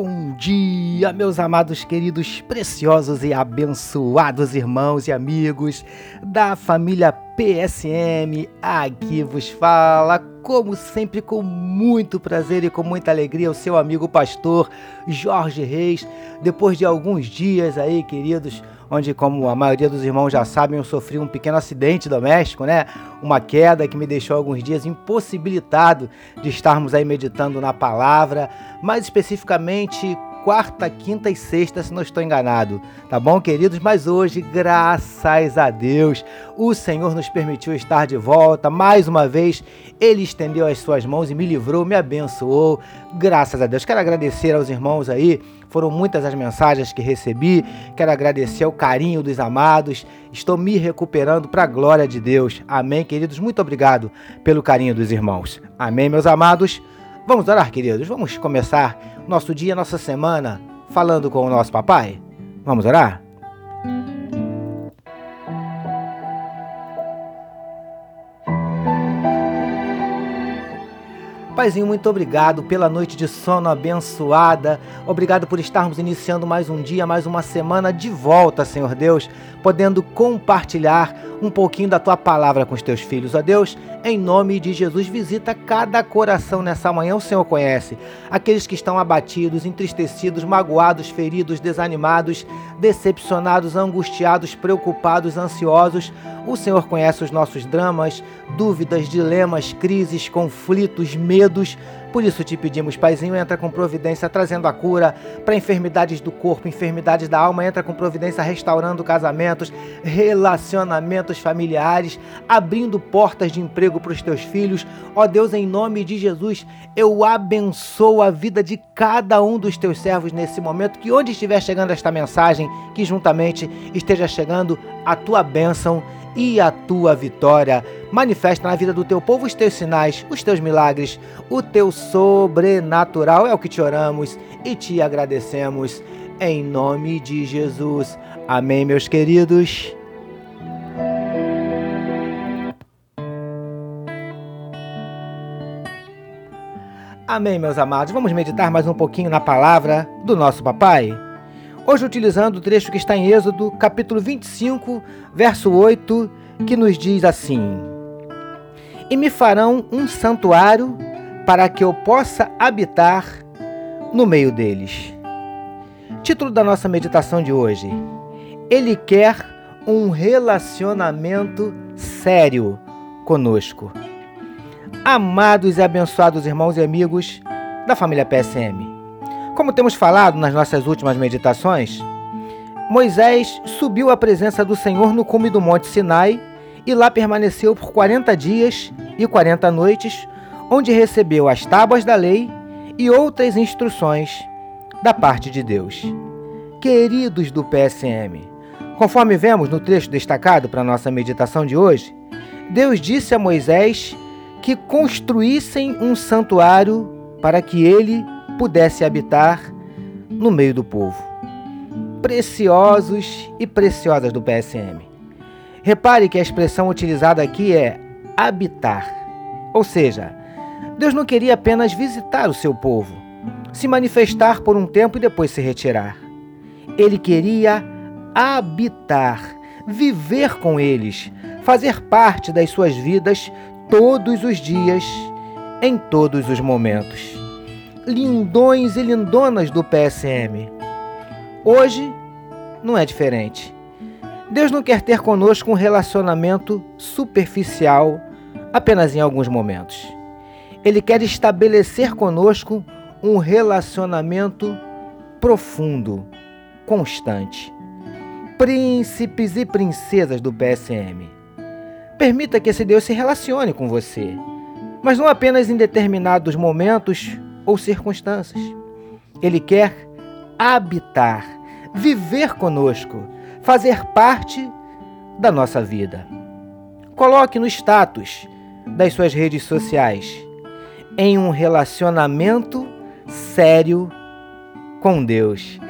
Bom dia, meus amados, queridos, preciosos e abençoados irmãos e amigos da família PSM. Aqui vos fala, como sempre, com muito prazer e com muita alegria, o seu amigo pastor Jorge Reis. Depois de alguns dias aí, queridos, onde, como a maioria dos irmãos já sabem, eu sofri um pequeno acidente doméstico, né? Uma queda que me deixou alguns dias impossibilitado de estarmos aí meditando na palavra, mais especificamente quarta, quinta e sexta, se não estou enganado. Tá bom, queridos? Mas hoje, graças a Deus, o Senhor nos permitiu estar de volta. Mais uma vez, Ele estendeu as suas mãos e me livrou, me abençoou. Graças a Deus. Quero agradecer aos irmãos aí. Foram muitas as mensagens que recebi. Quero agradecer o carinho dos amados. Estou me recuperando para a glória de Deus. Amém, queridos? Muito obrigado pelo carinho dos irmãos. Amém, meus amados? Vamos orar, queridos. Vamos começar nosso dia, nossa semana, falando com o nosso papai? Vamos orar? Paizinho, muito obrigado pela noite de sono abençoada. Obrigado por estarmos iniciando mais um dia, mais uma semana de volta, Senhor Deus, podendo compartilhar um pouquinho da tua palavra com os teus filhos. Ó Deus, em nome de Jesus, visita cada coração nessa manhã, o Senhor conhece. Aqueles que estão abatidos, entristecidos, magoados, feridos, desanimados, decepcionados, angustiados, preocupados, ansiosos. O Senhor conhece os nossos dramas, dúvidas, dilemas, crises, conflitos, medos. Por isso te pedimos, Paizinho, entra com providência trazendo a cura para enfermidades do corpo, enfermidades da alma, entra com providência restaurando casamentos, relacionamentos familiares, abrindo portas de emprego para os teus filhos. Ó Deus, em nome de Jesus, eu abençoo a vida de cada um dos teus servos nesse momento, que onde estiver chegando esta mensagem, que juntamente esteja chegando a tua bênção e a tua vitória. Manifesta na vida do teu povo os teus sinais, os teus milagres, o teu sobrenatural. É o que te oramos e te agradecemos. Em nome de Jesus. Amém, meus queridos. Amém, meus amados. Vamos meditar mais um pouquinho na palavra do nosso papai? Hoje, utilizando o trecho que está em Êxodo, capítulo 25, verso 8, que nos diz assim: E me farão um santuário para que eu possa habitar no meio deles. Título da nossa meditação de hoje: Ele quer um relacionamento sério conosco. Amados e abençoados irmãos e amigos da família PSM. Como temos falado nas nossas últimas meditações, Moisés subiu à presença do Senhor no cume do Monte Sinai e lá permaneceu por 40 dias e 40 noites, onde recebeu as tábuas da lei e outras instruções da parte de Deus. Queridos do PSM, conforme vemos no trecho destacado para nossa meditação de hoje, Deus disse a Moisés que construíssem um santuário para que ele pudesse habitar no meio do povo. Preciosos e preciosas do PSM. Repare que a expressão utilizada aqui é habitar. Ou seja, Deus não queria apenas visitar o seu povo, se manifestar por um tempo e depois se retirar. Ele queria habitar, viver com eles, fazer parte das suas vidas todos os dias, em todos os momentos lindões e lindonas do PSM. Hoje não é diferente. Deus não quer ter conosco um relacionamento superficial apenas em alguns momentos. Ele quer estabelecer conosco um relacionamento profundo, constante. Príncipes e princesas do PSM. Permita que esse Deus se relacione com você, mas não apenas em determinados momentos ou circunstâncias. Ele quer habitar, viver conosco, fazer parte da nossa vida. Coloque no status das suas redes sociais em um relacionamento sério com Deus.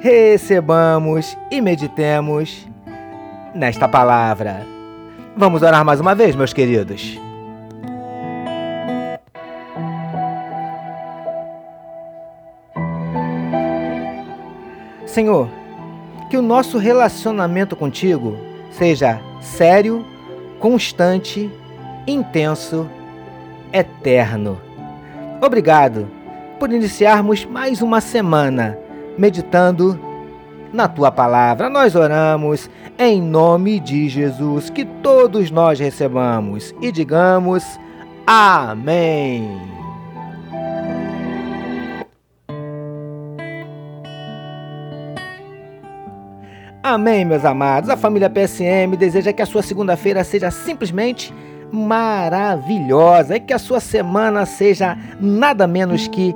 Recebamos e meditemos nesta palavra. Vamos orar mais uma vez, meus queridos. Senhor, que o nosso relacionamento contigo seja sério, constante, intenso, eterno. Obrigado por iniciarmos mais uma semana meditando na tua palavra. Nós oramos em nome de Jesus, que todos nós recebamos e digamos amém. Amém, meus amados. A família PSM deseja que a sua segunda-feira seja simplesmente maravilhosa e que a sua semana seja nada menos que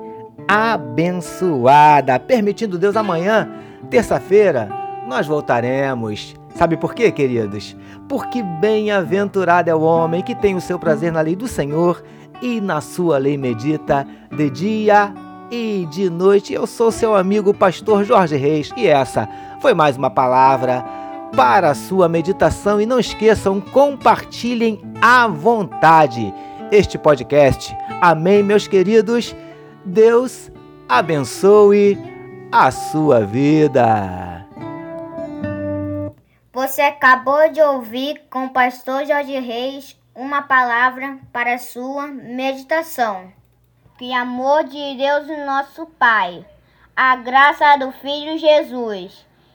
abençoada. Permitindo Deus, amanhã, terça-feira, nós voltaremos. Sabe por quê, queridos? Porque bem-aventurado é o homem que tem o seu prazer na lei do Senhor e na sua lei medita de dia e de noite. Eu sou seu amigo pastor Jorge Reis e essa foi mais uma palavra para a sua meditação e não esqueçam, compartilhem à vontade este podcast. Amém, meus queridos. Deus abençoe a sua vida. Você acabou de ouvir com o pastor Jorge Reis uma palavra para a sua meditação. Que amor de Deus, nosso Pai, a graça do Filho Jesus